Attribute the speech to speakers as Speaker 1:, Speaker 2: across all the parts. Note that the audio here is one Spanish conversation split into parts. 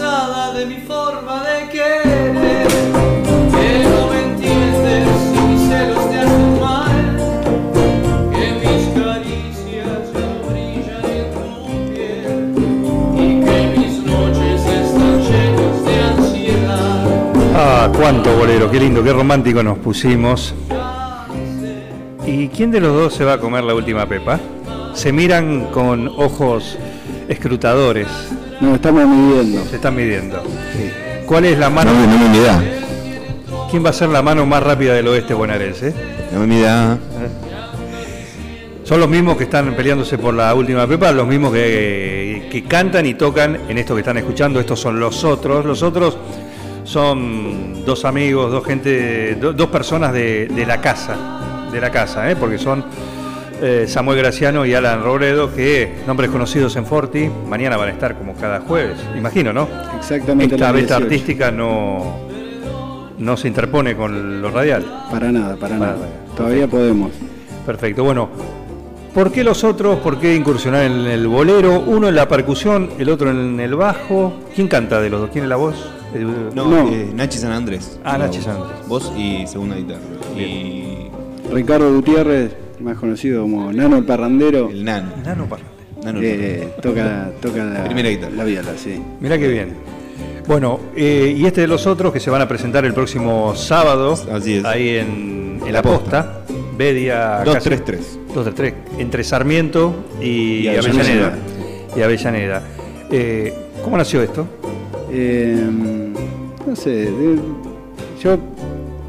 Speaker 1: de mi forma de querer. Que no me entiendes y mis celos te hacen mal. Que mis caricias no brillan en tu piel. Y que mis noches están llenas de ansiedad.
Speaker 2: Ah, cuánto bolero, qué lindo, qué romántico nos pusimos. ¿Y quién de los dos se va a comer la última pepa? Se miran con ojos escrutadores,
Speaker 3: Nos estamos midiendo.
Speaker 2: se están midiendo. ¿Cuál es la mano?
Speaker 3: no me da.
Speaker 2: ¿Quién va a ser la mano más rápida del oeste bonaerense?
Speaker 3: No me da.
Speaker 2: Son los mismos que están peleándose por la última pepa, los mismos que, que cantan y tocan en esto que están escuchando. Estos son los otros. Los otros son dos amigos, dos gente, do- dos personas de, de la casa, de la casa, ¿eh? porque son eh, Samuel Graciano y Alan Robredo, que nombres conocidos en Forti, mañana van a estar como cada jueves, imagino, ¿no?
Speaker 3: Exactamente.
Speaker 2: Esta beta
Speaker 3: 18.
Speaker 2: artística no, no se interpone con lo radial.
Speaker 3: Para nada, para
Speaker 2: Para
Speaker 3: nada.
Speaker 2: nada.
Speaker 3: Todavía podemos.
Speaker 2: Perfecto, bueno. ¿Por qué los otros? ¿Por qué incursionar en el bolero? Uno en la percusión, el otro en el bajo. ¿Quién canta de los dos? ¿Quién es la voz? El-
Speaker 4: No,
Speaker 3: No.
Speaker 4: eh, Nachi San Andrés.
Speaker 2: Ah, Nachi
Speaker 4: voz.
Speaker 2: San Andrés.
Speaker 4: Voz y segunda guitarra. Y
Speaker 3: Ricardo Gutiérrez, más conocido como Nano el Parrandero,
Speaker 4: el Nano.
Speaker 2: Nano Parlante.
Speaker 4: Nano
Speaker 3: eh, toca, toca la,
Speaker 4: Primera guitarra.
Speaker 3: la viola, sí.
Speaker 2: Mirá qué bien. Bueno, eh, y este de los otros que se van a presentar el próximo sábado,
Speaker 4: Así es.
Speaker 2: ahí en, en la posta, Bedia
Speaker 4: 233.
Speaker 2: 233, entre Sarmiento y,
Speaker 4: Y
Speaker 2: Avellaneda.
Speaker 4: Avellaneda.
Speaker 2: Y Avellaneda. Eh, ¿Cómo nació esto?
Speaker 3: Eh, no sé, de- yo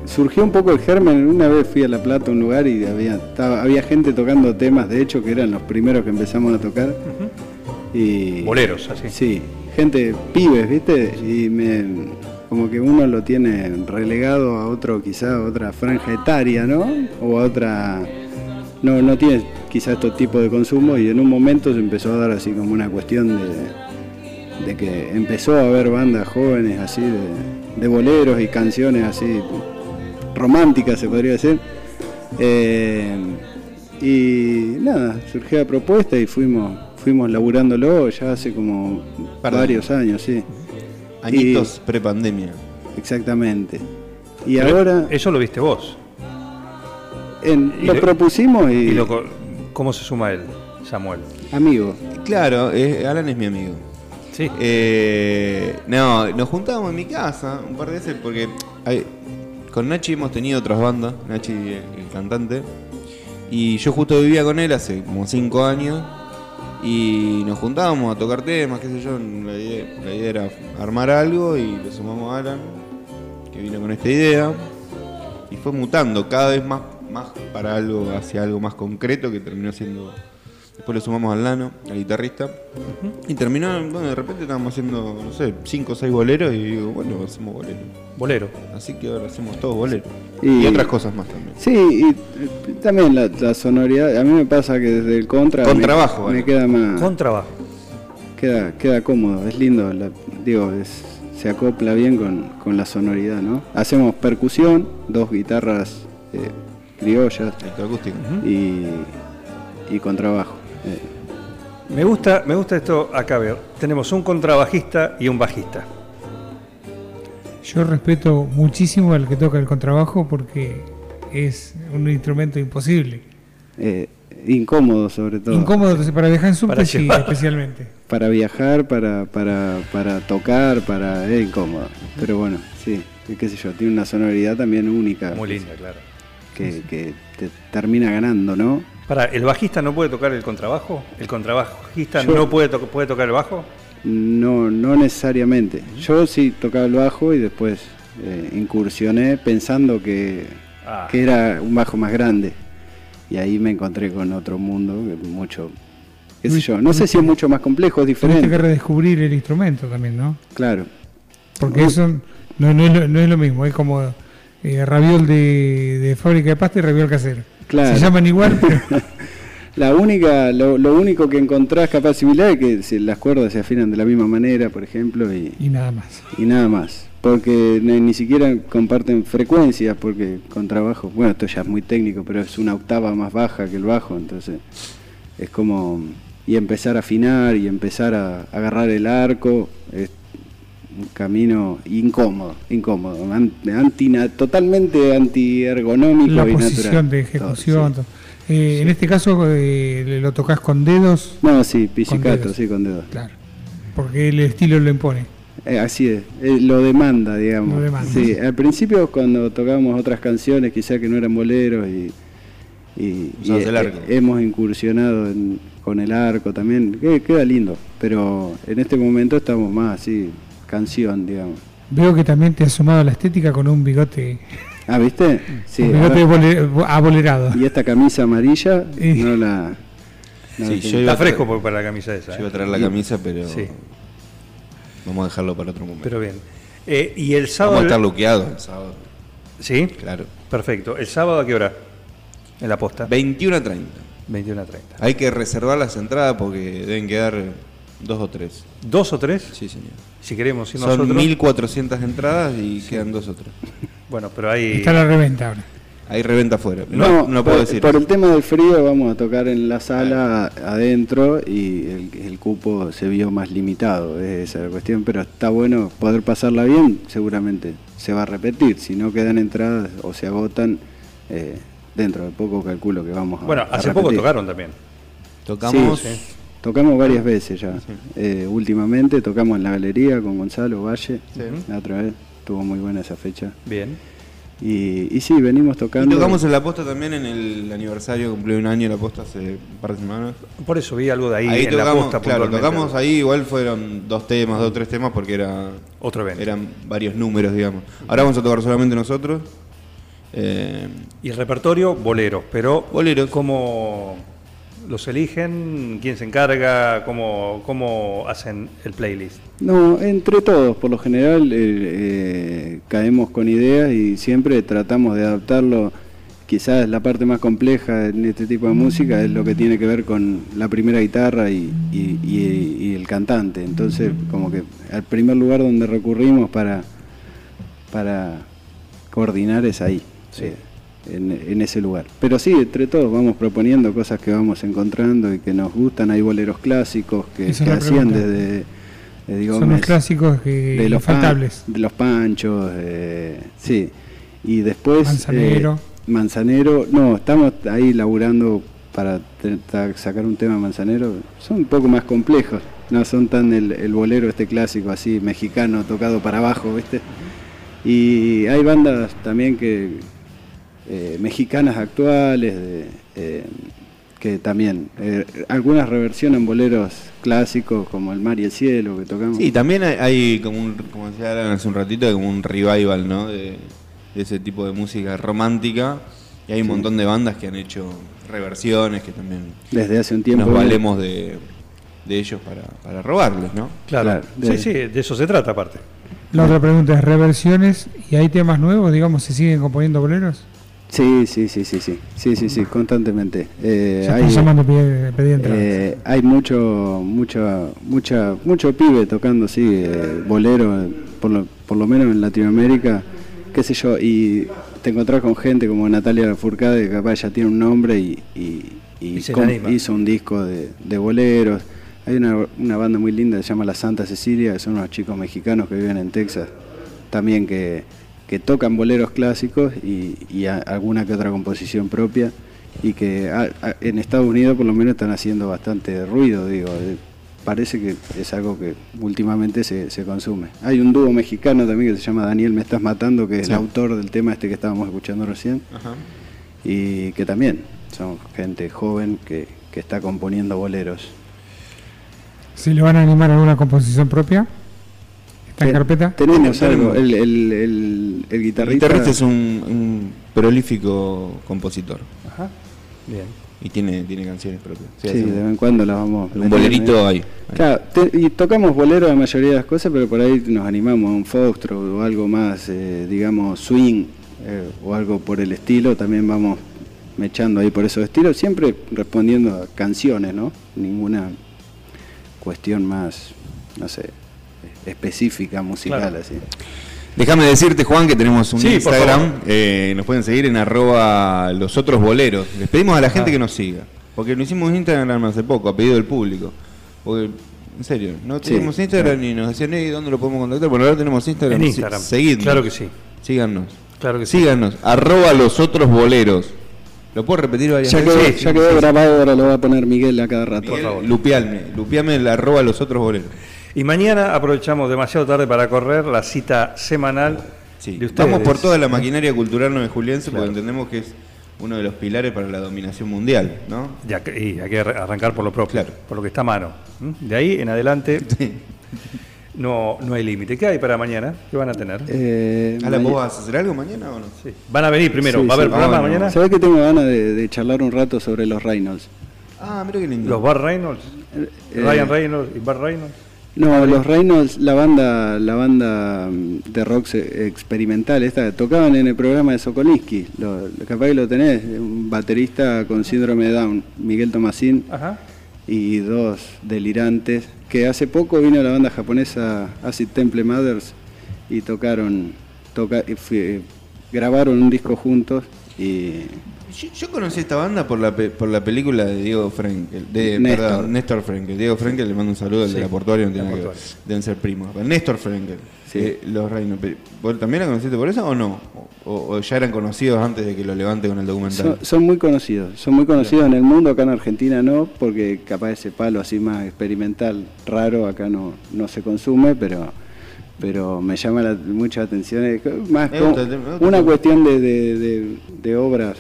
Speaker 3: surgió un poco el germen. Una vez fui a La Plata, un lugar, y había, estaba- había gente tocando temas, de hecho, que eran los primeros que empezamos a tocar. y,
Speaker 2: Boleros, así.
Speaker 3: Sí, gente, pibes, ¿viste? Y me, como que uno lo tiene relegado a otro, quizá a otra franja etaria, ¿no? O a otra. No, no tiene quizá estos tipos de consumo y en un momento se empezó a dar así como una cuestión de, de que empezó a haber bandas jóvenes así de, de boleros y canciones así románticas, se podría decir. Eh, y nada, surgió la propuesta y fuimos, fuimos laburándolo ya hace como
Speaker 4: Par de
Speaker 3: varios años, sí.
Speaker 4: Añitos prepandemia.
Speaker 3: Exactamente. Y
Speaker 2: Pero
Speaker 3: ahora
Speaker 2: Eso lo viste vos.
Speaker 3: en- lo
Speaker 2: lo-
Speaker 3: propusimos y,
Speaker 2: ¿Y lo co- cómo se suma él, Samuel?
Speaker 3: amigo.
Speaker 4: Claro, eh, Alan es mi amigo.
Speaker 2: Sí.
Speaker 4: Eh, no, nos juntábamos en mi casa un par de veces porque hay- con Nachi hemos tenido otras bandas, Nachi el, el cantante, y yo justo vivía con él hace como 5 años y nos juntábamos a tocar temas, qué sé yo, la idea, la idea era armar algo y le sumamos a Alan, que vino con esta idea, y fue mutando cada vez más, más para algo, hacia algo más concreto que terminó siendo... Después le sumamos al Lano, al guitarrista. Y terminó, bueno, de repente estábamos haciendo, no sé, 5 o 6 boleros y digo, bueno, hacemos boleros.
Speaker 2: Bolero.
Speaker 4: Así que ahora hacemos todos boleros.
Speaker 3: Y-
Speaker 4: Y, otras cosas más también.
Speaker 3: Sí, y eh, también la, la sonoridad, a mí me pasa que desde el contra me,
Speaker 4: Contrabajo,
Speaker 3: me
Speaker 4: bueno.
Speaker 3: queda más
Speaker 2: Con trabajo.
Speaker 3: queda, queda cómodo, es lindo, la- digo, es- se acopla bien con, con la sonoridad, ¿no? Hacemos percusión, dos guitarras eh, criollas
Speaker 4: Electroacústico.
Speaker 3: y, y contrabajo.
Speaker 2: Me gusta, me gusta esto acá ver. Tenemos un contrabajista y un bajista.
Speaker 5: Yo respeto muchísimo al que toca el contrabajo porque es un instrumento imposible.
Speaker 3: eh, incómodo sobre todo.
Speaker 5: Incómodo para viajar en subte, sí, especialmente.
Speaker 3: Para viajar, para, para, para tocar, para... Es incómodo. Pero bueno, sí, qué sé yo, tiene una sonoridad también única.
Speaker 2: Muy linda, claro.
Speaker 3: Que, que te termina ganando, ¿no?
Speaker 2: Para, ¿el bajista no puede tocar el contrabajo? ¿El contrabajista
Speaker 3: Yo-
Speaker 2: no puede, to- puede tocar el bajo?
Speaker 3: No, no necesariamente. Yo sí tocaba el bajo y después eh, incursioné pensando que,
Speaker 2: Ah.
Speaker 3: que era un bajo más grande. Y ahí me encontré con otro mundo, que mucho qué sé yo. No sé si es mucho más complejo, es diferente.
Speaker 5: que redescubrir el instrumento también, ¿no?
Speaker 3: Claro.
Speaker 5: Porque eso no, no, es, lo, no es lo mismo, es como eh, raviol de, de fábrica de pasta y raviol casero.
Speaker 3: Claro.
Speaker 5: Se llaman igual, pero
Speaker 3: La única, lo, lo único que encontrás capaz similar es que si las cuerdas se afinan de la misma manera, por ejemplo, y,
Speaker 5: y nada más.
Speaker 3: y nada más. Porque ni, ni siquiera comparten frecuencias, porque con trabajo, bueno, esto ya es muy técnico, pero es una octava más baja que el bajo, entonces es como, y empezar a afinar y empezar a agarrar el arco, es un camino incómodo, incómodo, an- antina- totalmente antiergonómico
Speaker 5: La
Speaker 3: y
Speaker 5: posición
Speaker 3: natural.
Speaker 5: de
Speaker 3: Todo,
Speaker 5: ejecución.
Speaker 3: sí.
Speaker 5: todo. Eh, En este caso eh, lo tocas con dedos,
Speaker 3: No, sí, pizzicato, sí, con dedos.
Speaker 5: claro, porque el estilo lo impone.
Speaker 3: Eh, así es, eh, lo demanda, digamos.
Speaker 5: Lo demanda.
Speaker 3: Sí, al principio cuando tocábamos otras canciones, quizás que no eran boleros y, y- y, eh, hemos incursionado en- con el arco también, que queda lindo, pero en este momento estamos más así, canción, digamos.
Speaker 5: Veo que también te has sumado a la estética con un bigote,
Speaker 3: Ah, ¿viste? Sí,
Speaker 5: un bigote abolerado.
Speaker 3: y esta camisa amarilla no la... no
Speaker 4: Sí,
Speaker 3: la
Speaker 4: yo
Speaker 2: Está fresco
Speaker 4: traer-
Speaker 2: por- para la camisa esa.
Speaker 4: Yo
Speaker 2: ¿eh?
Speaker 4: iba a traer la
Speaker 3: Y-
Speaker 4: camisa, pero
Speaker 2: Sí.
Speaker 4: vamos a dejarlo para otro momento.
Speaker 2: Pero bien. Eh, y el sábado.
Speaker 4: Vamos a estar luqueados el sábado.
Speaker 2: ¿Sí?
Speaker 4: Claro.
Speaker 2: Perfecto. ¿El sábado a qué hora? En la posta.
Speaker 4: 21 a 30.
Speaker 2: 21 a 30.
Speaker 4: Hay que reservar las entradas porque deben quedar dos o tres.
Speaker 2: ¿Dos o tres?
Speaker 4: Sí, señor.
Speaker 2: Si queremos ir
Speaker 4: Son
Speaker 2: nosotros.
Speaker 4: 1400 entradas y quedan dos o tres.
Speaker 2: Bueno, pero hay.
Speaker 5: Está la reventa ahora.
Speaker 4: Hay reventa afuera. No,
Speaker 3: No,
Speaker 4: no, puedo
Speaker 3: por,
Speaker 4: decir.
Speaker 3: por el tema del frío vamos a tocar en la sala adentro y el, el cupo se vio más limitado, es esa la cuestión, pero está bueno poder pasarla bien, seguramente se va a repetir, si no quedan entradas o se agotan, eh, dentro de poco calculo que vamos a
Speaker 2: Bueno,
Speaker 3: a
Speaker 2: hace poco tocaron también.
Speaker 4: Tocamos.
Speaker 3: Sí, Tocamos varias veces ya. Eh, últimamente tocamos en la galería con Gonzalo Valle,
Speaker 4: Sí.
Speaker 3: la otra vez, estuvo muy buena esa fecha.
Speaker 2: Bien.
Speaker 3: Y, y sí, venimos
Speaker 4: Y
Speaker 3: tocando.
Speaker 4: tocamos en la posta también en el aniversario, cumplió un año la posta hace un par de semanas.
Speaker 2: Por eso vi algo de ahí,
Speaker 4: Ahí
Speaker 2: en la
Speaker 4: tocamos,
Speaker 2: posta
Speaker 4: claro, tocamos ahí, igual fueron dos temas, dos o tres temas porque era
Speaker 2: Otro evento.
Speaker 4: eran varios números, digamos. Ahora vamos a tocar solamente nosotros. Eh,
Speaker 2: Y el repertorio, boleros. Pero,
Speaker 4: Boleros.
Speaker 2: ¿cómo los eligen? ¿Quién se encarga? ¿Cómo, cómo hacen el playlist?
Speaker 3: No, entre todos, por lo general eh, eh, caemos con ideas y siempre tratamos de adaptarlo. Quizás la parte más compleja en este tipo de música es lo que tiene que ver con la primera guitarra y, y- y- y el cantante. Entonces, como que el primer lugar donde recurrimos para, para coordinar es ahí, eh, en, en ese lugar. Pero sí, entre todos vamos proponiendo cosas que vamos encontrando y que nos gustan. Hay boleros clásicos que, que hacían
Speaker 5: pregunta.
Speaker 3: desde... eh, digo,
Speaker 5: Son los clásicos que,
Speaker 3: de los pan- de los panchos, eh, sí. Y después
Speaker 5: Manzanero.
Speaker 3: eh, Manzanero, no, estamos ahí laburando para sacar un tema Manzanero. Son un poco más complejos, no son tan el, el bolero este clásico así mexicano tocado para abajo, ¿viste? Y hay bandas también que eh, mexicanas actuales de, eh, que también eh, algunas reversionan boleros clásicos como el Mar y el Cielo que tocamos.
Speaker 4: sí, también hay, hay como un, como decía Alan hace un ratito, como un revival, ¿no? De, de ese tipo de música romántica. Y hay un montón de bandas que han hecho reversiones que también
Speaker 3: Desde hace un tiempo.
Speaker 4: nos valemos de, de ellos para, para robarles, ¿no?
Speaker 2: Claro.
Speaker 3: Claro,
Speaker 2: sí,
Speaker 3: de-
Speaker 2: sí, de eso se trata aparte.
Speaker 5: La otra pregunta es reversiones y hay temas nuevos, digamos, se siguen componiendo boleros.
Speaker 3: Sí, sí, sí, sí, sí, sí, sí, sí, constantemente. Eh,
Speaker 5: Ya
Speaker 3: hay,
Speaker 5: llamando
Speaker 3: eh, hay mucho, mucho, mucha, mucho pibe tocando, sí, eh, bolero, por lo, por lo menos en Latinoamérica, qué sé yo, y te encontrás con gente como Natalia Furcade, que capaz ya tiene un nombre y, y- y
Speaker 2: se
Speaker 3: hizo un disco de, de boleros. Hay una, una banda muy linda que se llama La Santa Cecilia, que son unos chicos mexicanos que viven en Texas, también que, que tocan boleros clásicos y, y a- alguna que otra composición propia y que a- a- en Estados Unidos por lo menos están haciendo bastante ruido, digo. eh, Parece que es algo que últimamente se, se consume. Hay un dúo mexicano también que se llama Daniel Me Estás Matando, que es
Speaker 4: Sí.
Speaker 3: el autor del tema este que estábamos escuchando recién,
Speaker 4: Ajá.
Speaker 3: y que también son gente joven que, que está componiendo boleros.
Speaker 5: ¿Se le van a animar a alguna composición propia? ¿Está en
Speaker 3: Te-
Speaker 5: carpeta?
Speaker 3: Tenemos algo, el, el, el, el
Speaker 4: El
Speaker 3: guitarrista.
Speaker 4: guitarrista es un, un prolífico compositor.
Speaker 2: Ajá. Bien.
Speaker 4: Y tiene, tiene canciones propias.
Speaker 3: Sí, de vez en cuando las vamos.
Speaker 4: un bolerito ahí.
Speaker 3: Claro, te- y tocamos bolero la mayoría de las cosas, pero por ahí nos animamos a un foxtrot o algo más, eh, digamos, swing eh, o algo por el estilo. También vamos mechando ahí por esos estilos, siempre respondiendo a canciones, ¿no? Ninguna cuestión más, no sé, específica, musical,
Speaker 4: Claro.
Speaker 3: así.
Speaker 4: Déjame decirte, Juan, que tenemos un
Speaker 3: Sí, por
Speaker 4: Instagram.
Speaker 3: favor.
Speaker 4: eh, nos pueden seguir en arroba los otros boleros. Les pedimos a la gente
Speaker 3: Ah.
Speaker 4: que nos siga. Porque lo hicimos en Instagram hace poco, a pedido del público. Porque, en serio, no
Speaker 2: Sí,
Speaker 4: teníamos Instagram
Speaker 2: claro.
Speaker 4: y nos decían, "Ey, ¿dónde lo podemos contactar? Bueno, ahora tenemos Instagram.
Speaker 2: En
Speaker 4: Sí,
Speaker 2: Instagram.
Speaker 4: Seguidnos.
Speaker 2: Claro que sí.
Speaker 4: Síganos.
Speaker 2: Claro que sí.
Speaker 4: Síganos. Arroba los otros boleros. ¿Lo puedo repetir varias
Speaker 3: Ya
Speaker 4: veces?
Speaker 3: quedó, ya quedó grabado, ahora lo va a poner Miguel a cada rato.
Speaker 4: Miguel, Lupialme. Lupiame el arroba los otros boleros.
Speaker 2: Y mañana aprovechamos demasiado tarde para correr la cita semanal de ustedes.
Speaker 4: Vamos por toda la maquinaria cultural nueve juliense porque entendemos que es uno de los pilares para la dominación mundial, ¿no?
Speaker 2: Ya que- y hay que arra- arrancar por lo propio, por lo que está a mano. De ahí en adelante no, no hay límite. ¿Qué hay para mañana? ¿Qué van a tener?
Speaker 3: Eh,
Speaker 4: Alan, ¿vos vas a hacer algo mañana o no?
Speaker 2: Sí. ¿Van a venir primero?
Speaker 3: Sí,
Speaker 2: ¿Va a haber
Speaker 3: sí.
Speaker 2: programa
Speaker 3: Ah, bueno.
Speaker 2: mañana?
Speaker 3: ¿Sabés que tengo ganas de, de charlar un rato sobre los Reynolds?
Speaker 4: Ah, mira qué lindo.
Speaker 2: ¿Los Bar Reynolds?
Speaker 3: Eh,
Speaker 2: ¿Ryan Reynolds y Bar Reynolds?
Speaker 3: No, los Reynolds, la banda, la banda mm, de rock se- experimental, esta tocaban en el programa de Sokolinsky, lo, capaz que lo tenés, un baterista con síndrome de Down, Miguel Tomasín,
Speaker 2: Ajá.
Speaker 3: y dos delirantes, que hace poco vino la banda japonesa Acid Temple Mothers y tocaron, toca, fue- grabaron un disco juntos y
Speaker 4: Yo, yo conocí esta banda por la, pe- por la película de Diego Frenkel, de
Speaker 3: Néstor.
Speaker 4: perdón, Néstor Frenkel. Diego Frenkel le mando un saludo al
Speaker 3: Sí,
Speaker 4: de la portuaria, no tiene
Speaker 3: la
Speaker 4: nada que ver.
Speaker 3: portuaria.
Speaker 4: Deben ser primos. Pero Néstor Frenkel, eh, los reinos. ¿Vos también la conociste por eso o no? O, o ya eran conocidos antes de que lo levante con el documental?
Speaker 3: Son, son muy conocidos, son muy conocidos en el mundo, acá en Argentina no, porque capaz ese palo así más experimental, raro, acá no, no se consume, pero pero me llama la- mucha atención, es co- más como una cuestión de, de- de- de obras,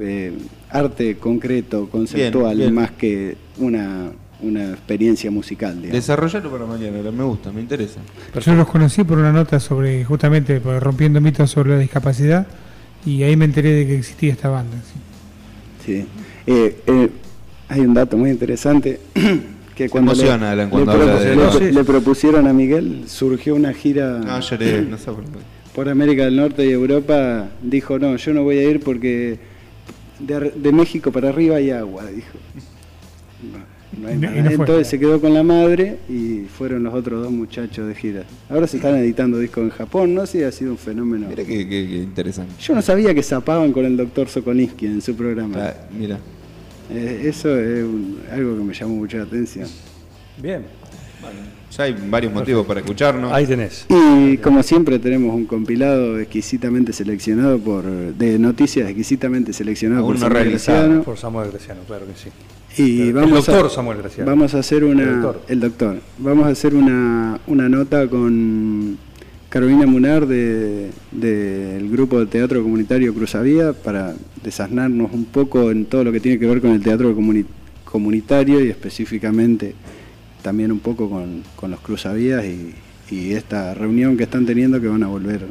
Speaker 3: eh, arte concreto, conceptual,
Speaker 4: bien.
Speaker 3: más que una, una experiencia musical. digamos.
Speaker 4: Desarrollarlo para mañana, me gusta, me interesa.
Speaker 5: Yo los conocí por una nota sobre, justamente, por rompiendo mitos sobre la discapacidad, y ahí me enteré de que existía esta banda. sí.
Speaker 3: Sí. Eh, eh, hay un dato muy interesante que cuando
Speaker 4: emociona,
Speaker 3: le,
Speaker 4: Alan, cuando
Speaker 3: le
Speaker 4: habla
Speaker 3: propu-
Speaker 4: de-
Speaker 3: le-
Speaker 4: No, sí.
Speaker 3: le propusieron a Miguel, surgió una gira
Speaker 4: No, lloré, no sé por qué.
Speaker 3: por América del Norte y Europa. Dijo, no, yo no voy a ir porque de, México para arriba hay agua, dijo. No, no hay nada.
Speaker 5: no.
Speaker 3: Entonces se quedó con la madre y fueron los otros dos muchachos de gira. Ahora se están editando discos en Japón, no sé si ha sido un fenómeno.
Speaker 4: Mira qué, qué- qué interesante.
Speaker 3: Yo no sabía que zapaban con el doctor Sokolinsky en su programa.
Speaker 4: Ah, mira.
Speaker 3: Eh, eso es un- algo que me llamó mucho la atención.
Speaker 2: Bien.
Speaker 4: Ya hay varios motivos para escucharnos.
Speaker 2: Ahí tenés.
Speaker 3: Y como siempre tenemos un compilado exquisitamente seleccionado por de noticias exquisitamente seleccionado
Speaker 4: Aún
Speaker 3: por
Speaker 4: no
Speaker 3: Samuel
Speaker 4: realizado.
Speaker 3: Graciano.
Speaker 2: Por Samuel Graciano, claro que sí.
Speaker 3: Y
Speaker 2: El
Speaker 3: vamos
Speaker 2: doctor
Speaker 3: a,
Speaker 2: Samuel Graciano.
Speaker 3: Vamos a hacer una
Speaker 2: El doctor.
Speaker 3: el doctor. Vamos a hacer una, una nota con Carolina Munar de- del grupo de teatro comunitario Cruzavía para desasnarnos un poco en todo lo que tiene que ver con el teatro comuni- comunitario y específicamente también un poco con, con los Cruzavías y, y esta reunión que están teniendo que van a volver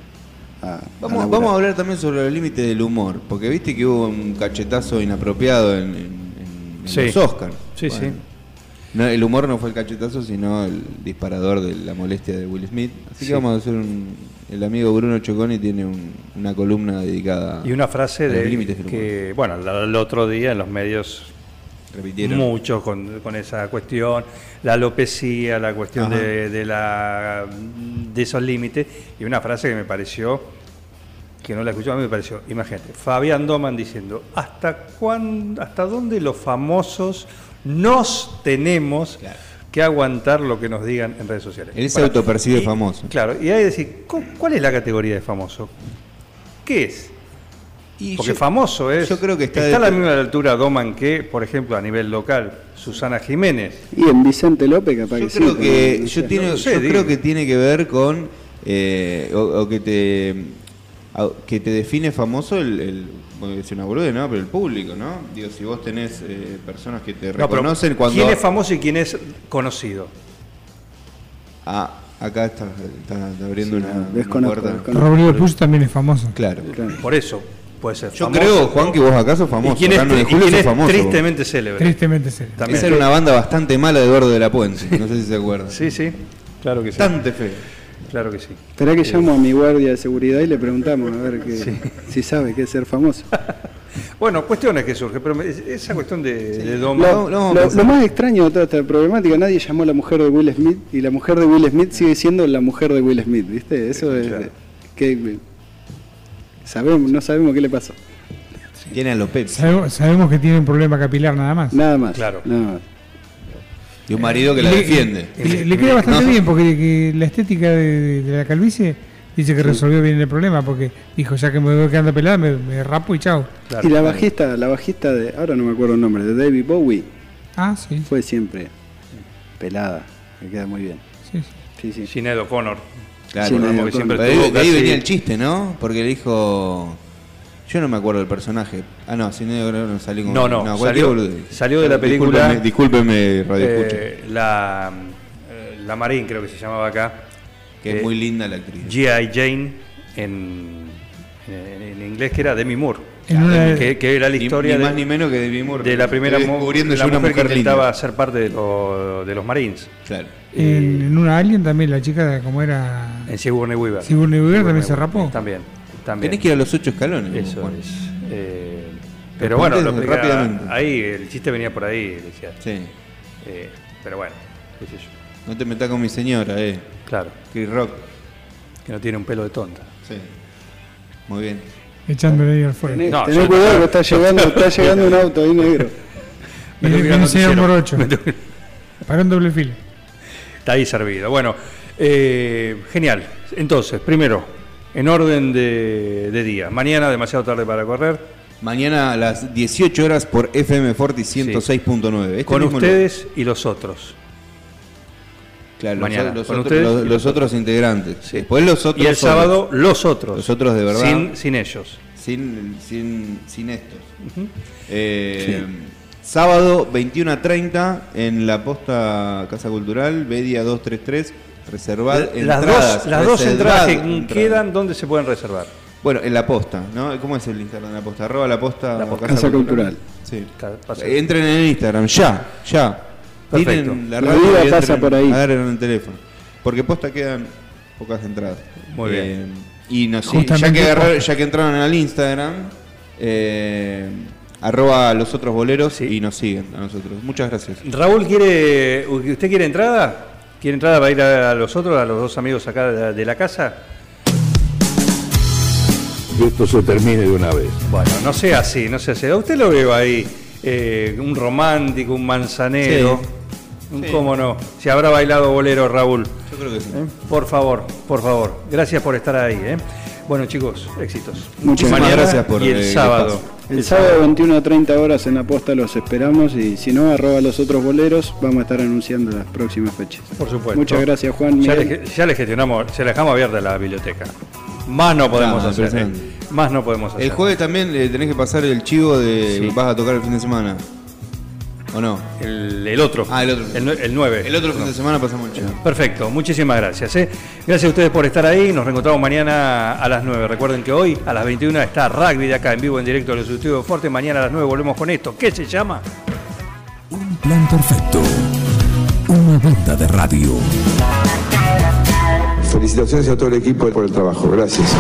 Speaker 3: a, a
Speaker 4: Vamos,
Speaker 3: laburar.
Speaker 4: vamos a hablar también sobre el límite del humor, porque viste que hubo un cachetazo inapropiado en, en- en- en
Speaker 2: Sí.
Speaker 4: los Oscars.
Speaker 2: Sí, sí.
Speaker 4: No, el humor no fue el cachetazo, sino el disparador de la molestia de Will Smith. Así
Speaker 2: Sí.
Speaker 4: que vamos a hacer un... El amigo Bruno Choconi tiene un- una columna dedicada
Speaker 2: Y una frase
Speaker 4: a los
Speaker 2: de
Speaker 4: límites del humor.
Speaker 2: que, bueno, el otro día en los medios
Speaker 4: Repitieron.
Speaker 2: mucho con, con esa cuestión, la alopecia, la cuestión de, de la de esos límites, y una frase que me pareció, que no la escuchó, a mí me pareció, imagínate, Fabián Doman diciendo, ¿hasta cuán, hasta dónde los famosos nos tenemos que aguantar lo que nos digan en redes sociales?
Speaker 4: Él se autopercibe famoso.
Speaker 2: Claro, y hay que decir, ¿cu- ¿cuál es la categoría de famoso? ¿Qué es? Porque
Speaker 4: yo-
Speaker 2: famoso es.
Speaker 4: yo creo que está
Speaker 2: a la misma altura Doman que, por ejemplo, a nivel local, Susana Jiménez.
Speaker 3: Y en Vicente López capaz
Speaker 4: Yo
Speaker 3: que
Speaker 4: creo
Speaker 3: sí,
Speaker 4: que
Speaker 3: no
Speaker 4: yo,
Speaker 3: sé.
Speaker 4: tiene-
Speaker 2: No sé,
Speaker 4: yo
Speaker 2: digo.
Speaker 4: creo que tiene que ver con eh, o, o que te a- que te define famoso el, decir una ¿no? Pero el público, ¿no? Digo, si vos tenés eh, personas que te
Speaker 2: No,
Speaker 4: reconocen cuando
Speaker 2: ¿Quién es famoso y quién es conocido?
Speaker 4: Ah, acá está, está- está abriendo
Speaker 3: Sí,
Speaker 4: una,
Speaker 3: no,
Speaker 4: una puerta.
Speaker 5: Rodrigo Puch también es famoso.
Speaker 4: Claro.
Speaker 3: Claro.
Speaker 2: Por eso. Puede ser.
Speaker 4: Yo
Speaker 2: famoso.
Speaker 4: creo, Juan, que vos acá sos famoso.
Speaker 2: ¿Y quién es,
Speaker 4: Acá en 9 de
Speaker 2: y
Speaker 4: julio
Speaker 2: quién
Speaker 4: sos
Speaker 2: es
Speaker 4: famoso, vos.
Speaker 2: tristemente célebre?
Speaker 5: Tristemente célebre.
Speaker 2: También.
Speaker 4: Esa era una banda bastante mala de Eduardo de la Puente. No sé si se acuerdan.
Speaker 2: Sí, sí, claro que sí.
Speaker 4: Bastante feo.
Speaker 2: Claro que sí.
Speaker 3: Esperá que llamo a mi guardia de seguridad y le preguntamos a ver que, si sabe qué es ser famoso.
Speaker 2: Bueno, cuestiones que surgen, pero esa cuestión de, de
Speaker 3: Lo,
Speaker 2: doma-
Speaker 3: lo- lo más extraño de toda esta problemática, nadie llamó a la mujer de Will Smith y la mujer de Will Smith sigue siendo la mujer de Will Smith, ¿viste? Eso es que sabemos, no sabemos qué le pasó.
Speaker 4: Tiene alopecia.
Speaker 5: Sabemos, sabemos que tiene un problema capilar nada más.
Speaker 3: Nada más.
Speaker 2: Claro.
Speaker 3: Nada más.
Speaker 4: Y un marido que la
Speaker 5: Le-
Speaker 4: defiende.
Speaker 5: Le, le queda bastante
Speaker 4: No.
Speaker 5: bien porque que la estética de, de la calvicie dice que resolvió bien el problema porque dijo ya que me voy quedando pelada me, me rapo y chao.
Speaker 3: y la bajista, la bajista de, ahora no me acuerdo el nombre, de David Bowie,
Speaker 5: Ah, sí.
Speaker 3: fue siempre pelada, me queda muy bien.
Speaker 5: Sí,
Speaker 3: sí. sí.
Speaker 2: Sinead O'Connor.
Speaker 4: Claro,
Speaker 3: Sí,
Speaker 2: siempre
Speaker 4: Pero
Speaker 2: estuvo
Speaker 4: ahí, de ahí
Speaker 2: casi-
Speaker 4: venía el chiste, ¿no? Porque le dijo. Yo no me acuerdo del personaje. Ah, no, si no, no salí con.
Speaker 2: No, no, salió, salió de la película.
Speaker 4: Discúlpeme, discúlpeme, Radio
Speaker 2: eh, la, eh, la Marín, creo que se llamaba acá.
Speaker 4: Que es muy linda la actriz.
Speaker 2: G.I. Jane en, en, en inglés, que era Demi Moore. Que, que era la historia
Speaker 4: ni
Speaker 2: de,
Speaker 4: más ni menos que Demi Moore.
Speaker 2: de la primera
Speaker 4: una
Speaker 2: mujer, que intentaba
Speaker 4: linda.
Speaker 2: ser parte de, lo- de los Marines.
Speaker 4: Claro.
Speaker 5: En, en una Alien también la chica como era
Speaker 2: En Sigourney Weaver.
Speaker 5: Sigourney Weaver también se rapó.
Speaker 2: También, también.
Speaker 4: Tenés que ir a los ocho escalones.
Speaker 2: Eso es. Eh, pero bueno, lo explica-
Speaker 4: rápidamente.
Speaker 2: ahí el chiste venía por ahí, decía.
Speaker 4: Sí.
Speaker 2: Eh, pero bueno, qué sé yo.
Speaker 4: No te metas con mi señora, eh.
Speaker 2: Claro.
Speaker 4: Chris Rock.
Speaker 2: Que no tiene un pelo de tonta.
Speaker 4: Sí. Muy bien.
Speaker 5: Echándole ahí al fuego.
Speaker 3: Tenés,
Speaker 2: No,
Speaker 3: tenés cuidado que está llegando, está llegando un auto ahí negro.
Speaker 2: Me que. Me que-
Speaker 5: Para un doble fila.
Speaker 2: Está ahí servido. Bueno, eh, genial. Entonces, primero, en orden de, de día. Mañana, demasiado tarde para correr.
Speaker 4: Mañana a las 18 horas por FM Forti 106.9. Este
Speaker 2: con ustedes y los otros.
Speaker 4: Claro, los-
Speaker 2: Mañana,
Speaker 4: los,
Speaker 2: con
Speaker 4: otros,
Speaker 2: ustedes
Speaker 4: los- otros integrantes. Después los otros.
Speaker 2: Y el sábado, los otros.
Speaker 4: Los otros de verdad.
Speaker 2: Sin, sin ellos.
Speaker 4: Sin, sin, sin estos. Eh, Sábado 21 a 30 en la posta Casa Cultural, Bedia 233. Reservad
Speaker 2: las
Speaker 4: entradas.
Speaker 2: dos, las dos entradas que
Speaker 4: entradas.
Speaker 2: quedan, ¿dónde se pueden reservar?
Speaker 4: Bueno, en la posta, ¿no? ¿Cómo es el Instagram de la posta? Arroba la posta,
Speaker 2: La posta.
Speaker 3: Casa Cultural.
Speaker 4: Sí.
Speaker 2: Ca- pasa-
Speaker 4: Entren en el Instagram, ya, ya.
Speaker 2: Perfecto.
Speaker 4: Tiren
Speaker 3: La
Speaker 4: radio
Speaker 3: vida
Speaker 4: y
Speaker 3: pasa
Speaker 4: entren,
Speaker 3: por ahí.
Speaker 4: Agarren el teléfono. Porque posta quedan pocas entradas.
Speaker 2: Muy bien.
Speaker 4: Eh, y no sé, ya que, agarrar- ya que entraron al Instagram, eh, arroba a los otros boleros y nos siguen a nosotros. Muchas gracias.
Speaker 2: Raúl, ¿quiere, ¿usted quiere entrada? ¿Quiere entrada para ir a los otros, a los dos amigos acá de, de la casa?
Speaker 6: Que esto se termine de una vez.
Speaker 2: Bueno, no sea así, no sea así. A usted lo veo ahí, eh, un romántico, un manzanero. Un cómo no. Si habrá bailado bolero, Raúl.
Speaker 4: Yo creo que sí.
Speaker 2: ¿Eh? Por favor, por favor. Gracias por estar ahí. ¿eh? Bueno, chicos, éxitos.
Speaker 3: Muchísimas
Speaker 2: Mañana
Speaker 4: gracias por,
Speaker 2: Y el
Speaker 4: eh, el
Speaker 2: sábado.
Speaker 3: El sábado 21 a 30 horas en la posta los esperamos y si no, arroba los otros boleros, vamos a estar anunciando las próximas fechas.
Speaker 2: Por supuesto.
Speaker 3: Muchas gracias Juan.
Speaker 2: Ya le, ya le gestionamos, se la dejamos abierta la biblioteca. Más no podemos
Speaker 4: Ah,
Speaker 2: hacer. ¿eh? Más no podemos hacer.
Speaker 4: El jueves también eh, tenés que pasar el chivo de
Speaker 2: Sí.
Speaker 4: vas a tocar el fin de semana. ¿O no?
Speaker 2: El, el otro.
Speaker 4: Ah, el otro.
Speaker 2: El, el 9.
Speaker 4: El otro fin de semana pasamos el chivo.
Speaker 2: Perfecto, muchísimas gracias. ¿eh? Gracias a ustedes por estar ahí. Nos reencontramos mañana a las 9. Recuerden que hoy a las 21 está rugby de acá en vivo en directo de los estudios Forte. Mañana a las 9 volvemos con esto. ¿Qué se llama?
Speaker 6: Un plan perfecto. Una banda de radio.
Speaker 7: Felicitaciones a todo el equipo por el trabajo. Gracias.